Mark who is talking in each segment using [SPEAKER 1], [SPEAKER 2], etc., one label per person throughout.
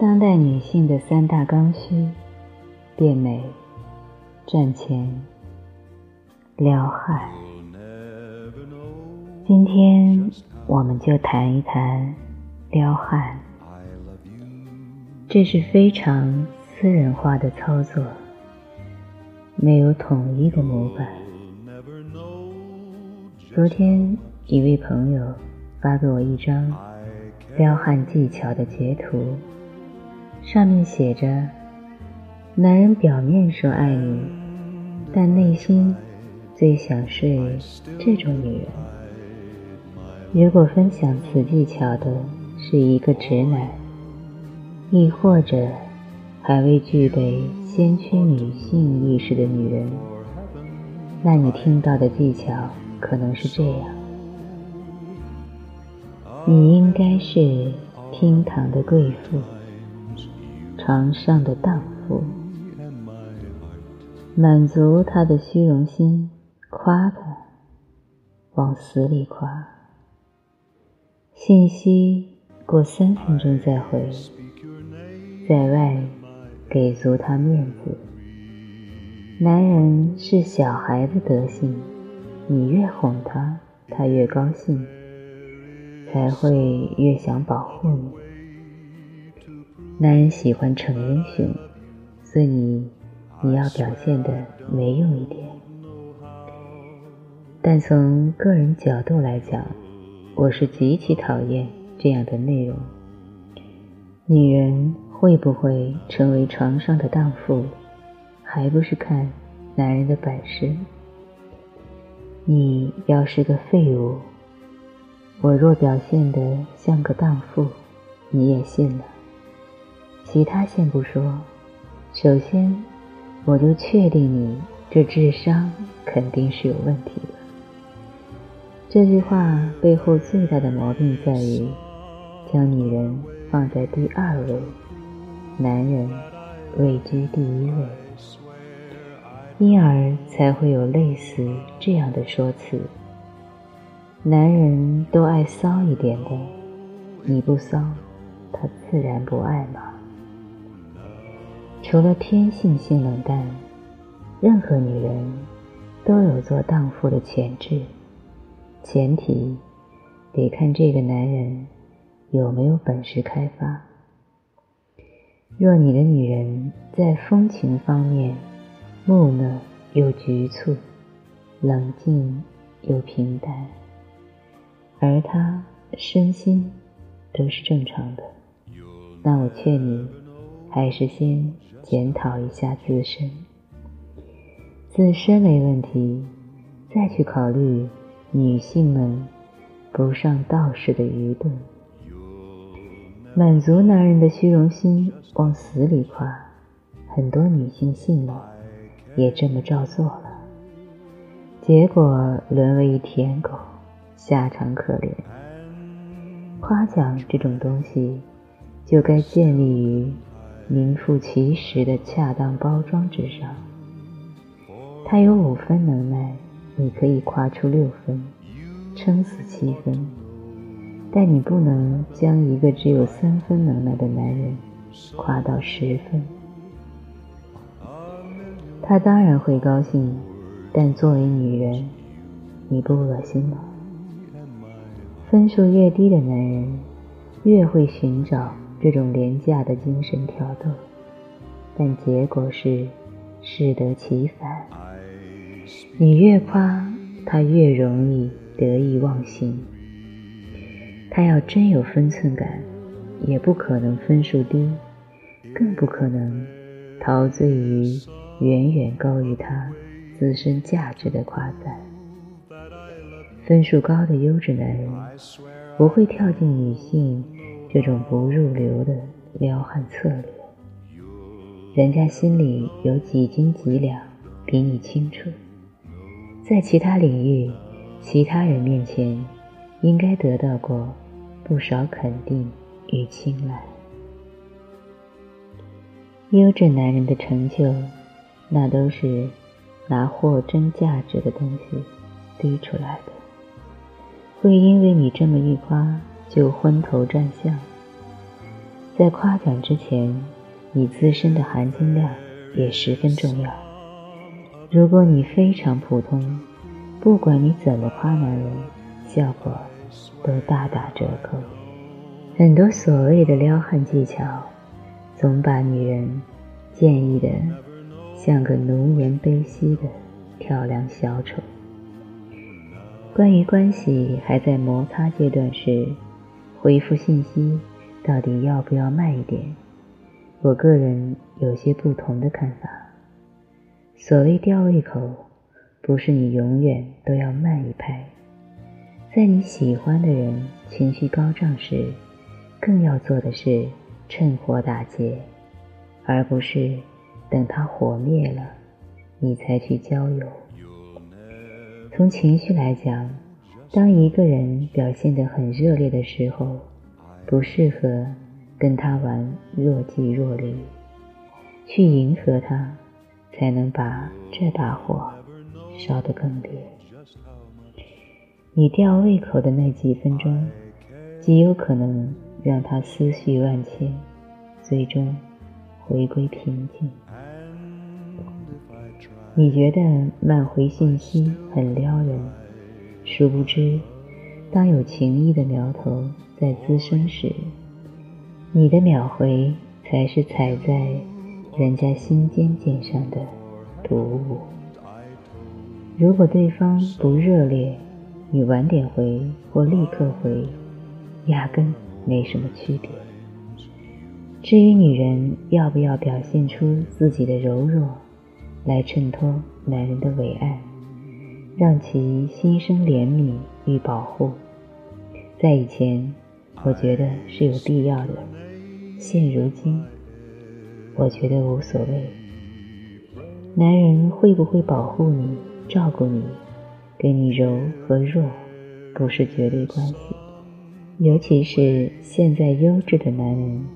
[SPEAKER 1] 当代女性的三大刚需：变美、赚钱、撩汉。今天我们就谈一谈撩汉。这是非常私人化的操作，没有统一的模板。昨天一位朋友发给我一张撩汉技巧的截图。上面写着：“男人表面说爱你，但内心最想睡这种女人。”如果分享此技巧的是一个直男，亦或者还未具备先驱女性意识的女人，那你听到的技巧可能是这样：你应该是厅堂的贵妇。床上的荡妇，满足他的虚荣心，夸他，往死里夸。信息过三分钟再回，在外给足他面子。男人是小孩子德性，你越哄他，他越高兴，才会越想保护你。男人喜欢逞英雄，所以你要表现的没用一点。但从个人角度来讲，我是极其讨厌这样的内容。女人会不会成为床上的荡妇，还不是看男人的本事。你要是个废物，我若表现的像个荡妇，你也信了。其他先不说，首先，我就确定你这智商肯定是有问题的。这句话背后最大的毛病在于，将女人放在第二位，男人位居第一位，因而才会有类似这样的说辞：男人都爱骚一点的，你不骚，他自然不爱嘛。除了天性性冷淡，任何女人都有做荡妇的潜质，前提得看这个男人有没有本事开发。若你的女人在风情方面木讷又局促，冷静又平淡，而她身心都是正常的，那我劝你还是先。检讨一下自身，自身没问题，再去考虑女性们不上道士的愚钝。满足男人的虚荣心，往死里夸，很多女性信了，也这么照做了，结果沦为一舔狗，下场可怜。夸奖这种东西，就该建立于。名副其实的恰当包装之上，他有五分能耐，你可以夸出六分，撑死七分，但你不能将一个只有三分能耐的男人夸到十分。他当然会高兴，但作为女人，你不恶心吗？分数越低的男人，越会寻找。这种廉价的精神挑逗，但结果是适得其反。你越夸他，越容易得意忘形。他要真有分寸感，也不可能分数低，更不可能陶醉于远远高于他自身价值的夸赞。分数高的优质男人不会跳进女性。这种不入流的撩汉策略，人家心里有几斤几两，比你清楚。在其他领域、其他人面前，应该得到过不少肯定与青睐。优质男人的成就，那都是拿货真价值的东西堆出来的，会因为你这么一夸。就昏头转向，在夸奖之前，你自身的含金量也十分重要。如果你非常普通，不管你怎么夸男人，效果都大打折扣。很多所谓的撩汉技巧，总把女人建议的像个浓颜悲戚的跳梁小丑。关于关系还在摩擦阶段时，回复信息。到底要不要慢一点？我个人有些不同的看法。所谓吊胃口，不是你永远都要慢一拍。在你喜欢的人情绪高涨时，更要做的是趁火打劫，而不是等他火灭了，你才去浇油。从情绪来讲，当一个人表现得很热烈的时候，不适合跟他玩若即若离，去迎合他，才能把这把火烧得更烈。你吊胃口的那几分钟，极有可能让他思绪万千，最终回归平静。你觉得慢回信息很撩人，殊不知，当有情意的苗头。在滋生时，你的秒回才是踩在人家心尖尖上的毒物。如果对方不热烈，你晚点回或立刻回，压根没什么区别。至于女人要不要表现出自己的柔弱，来衬托男人的伟岸，让其心生怜悯与保护，在以前。我觉得是有必要的。现如今，我觉得无所谓。男人会不会保护你、照顾你、给你柔和弱，不是绝对关系。尤其是现在优质的男人，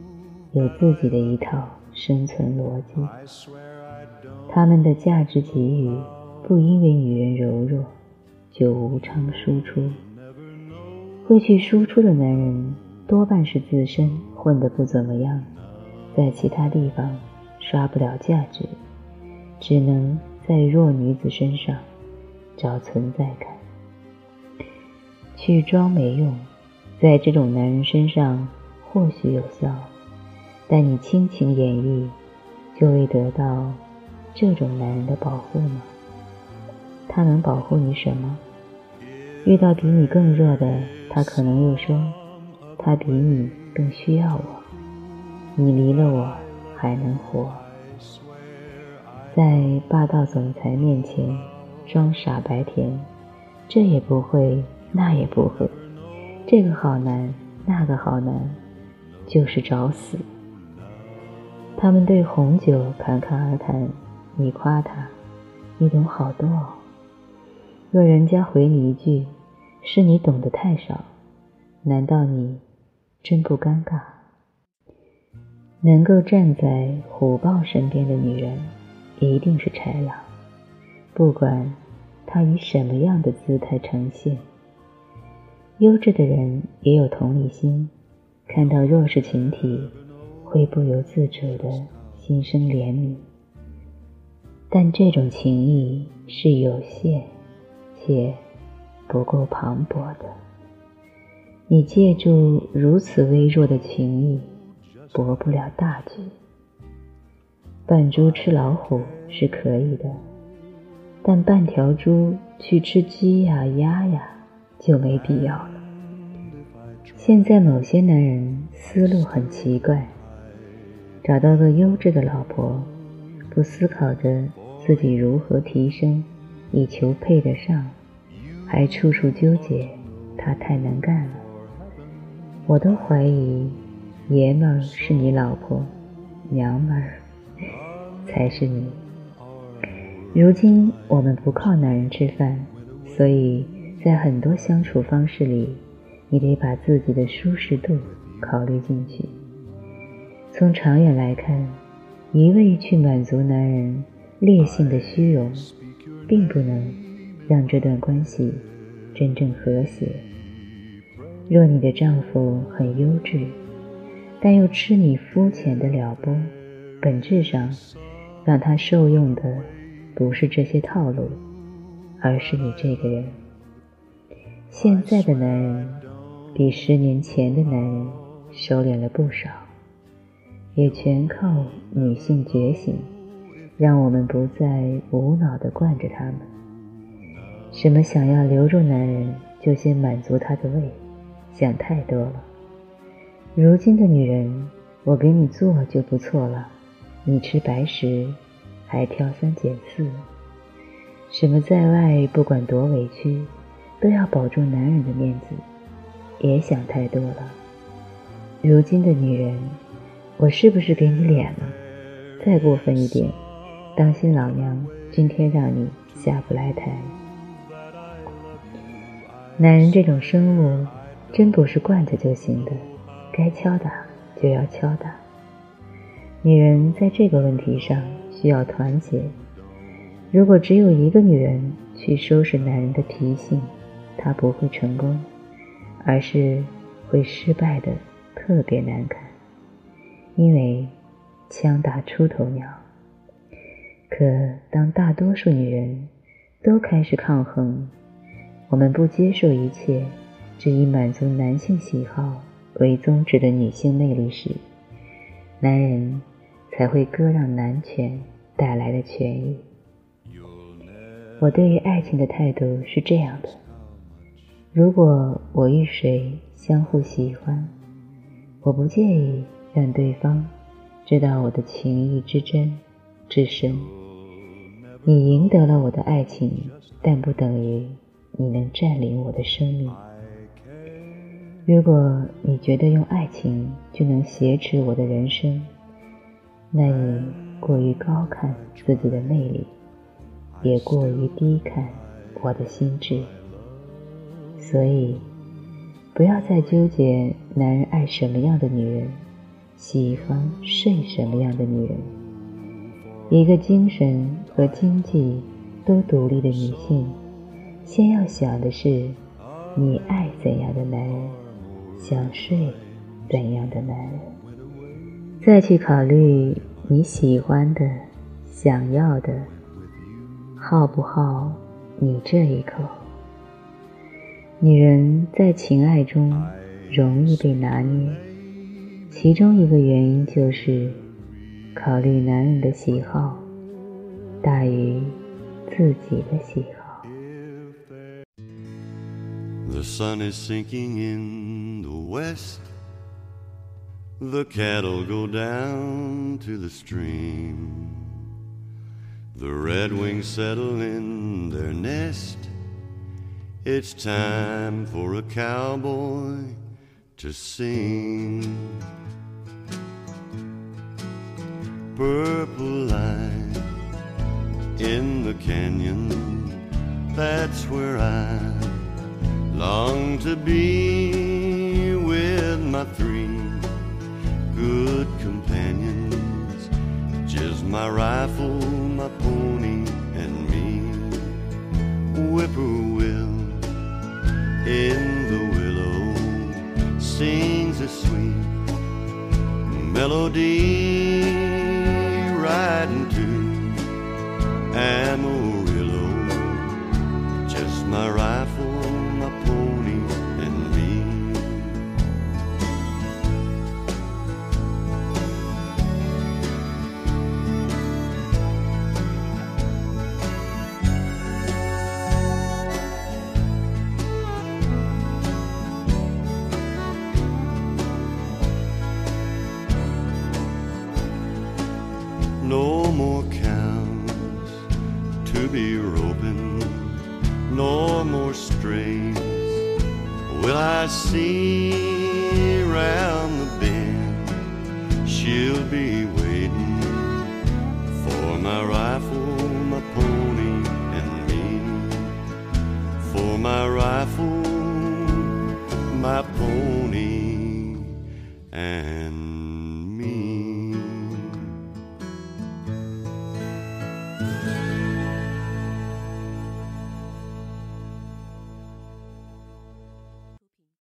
[SPEAKER 1] 有自己的一套生存逻辑。他们的价值给予，不因为女人柔弱，就无偿输出。会去输出的男人，多半是自身混得不怎么样，在其他地方刷不了价值，只能在弱女子身上找存在感。去装没用，在这种男人身上或许有效，但你倾情演绎，就会得到这种男人的保护吗？他能保护你什么？遇到比你更弱的。他可能又说，他比你更需要我，你离了我还能活。在霸道总裁面前装傻白甜，这也不会，那也不会，这个好难，那个好难，就是找死。他们对红酒侃侃而谈，你夸他，你懂好多。若人家回你一句。是你懂得太少，难道你真不尴尬？能够站在虎豹身边的女人，一定是豺狼，不管她以什么样的姿态呈现。优质的人也有同理心，看到弱势群体，会不由自主的心生怜悯。但这种情谊是有限，且。不够磅礴的，你借助如此微弱的情谊，博不了大局。扮猪吃老虎是可以的，但半条猪去吃鸡呀、鸭呀，就没必要了。现在某些男人思路很奇怪，找到个优质的老婆，不思考着自己如何提升，以求配得上。还处处纠结，他太难干了。我都怀疑，爷们儿是你老婆，娘们儿才是你。如今我们不靠男人吃饭，所以在很多相处方式里，你得把自己的舒适度考虑进去。从长远来看，一味去满足男人劣性的虚荣，并不能。让这段关系真正和谐。若你的丈夫很优质，但又痴你肤浅的撩拨，本质上让他受用的不是这些套路，而是你这个人。现在的男人比十年前的男人收敛了不少，也全靠女性觉醒，让我们不再无脑的惯着他们。什么想要留住男人，就先满足他的胃，想太多了。如今的女人，我给你做就不错了，你吃白食，还挑三拣四。什么在外不管多委屈，都要保住男人的面子，也想太多了。如今的女人，我是不是给你脸了？再过分一点，当心老娘今天让你下不来台。男人这种生物，真不是惯着就行的，该敲打就要敲打。女人在这个问题上需要团结。如果只有一个女人去收拾男人的脾性，她不会成功，而是会失败的特别难看。因为枪打出头鸟。可当大多数女人都开始抗衡，我们不接受一切只以满足男性喜好为宗旨的女性魅力时，男人才会割让男权带来的权益。我对于爱情的态度是这样的：如果我与谁相互喜欢，我不介意让对方知道我的情谊之真之深。你赢得了我的爱情，但不等于。你能占领我的生命。如果你觉得用爱情就能挟持我的人生，那你过于高看自己的魅力，也过于低看我的心智。所以，不要再纠结男人爱什么样的女人，喜欢睡什么样的女人。一个精神和经济都独立的女性。先要想的是，你爱怎样的男人，想睡怎样的男人，再去考虑你喜欢的、想要的，好不好你这一口。女人在情爱中容易被拿捏，其中一个原因就是考虑男人的喜好大于自己的喜好。
[SPEAKER 2] The sun is sinking in the west. The cattle go down to the stream. The redwings settle in their nest. It's time for a cowboy to sing. Purple light in the canyon, that's where I Long to be with my three good companions, just my rifle, my pony, and me. Whippoorwill in the willow sings a sweet melody, é no be waiting for my rifle,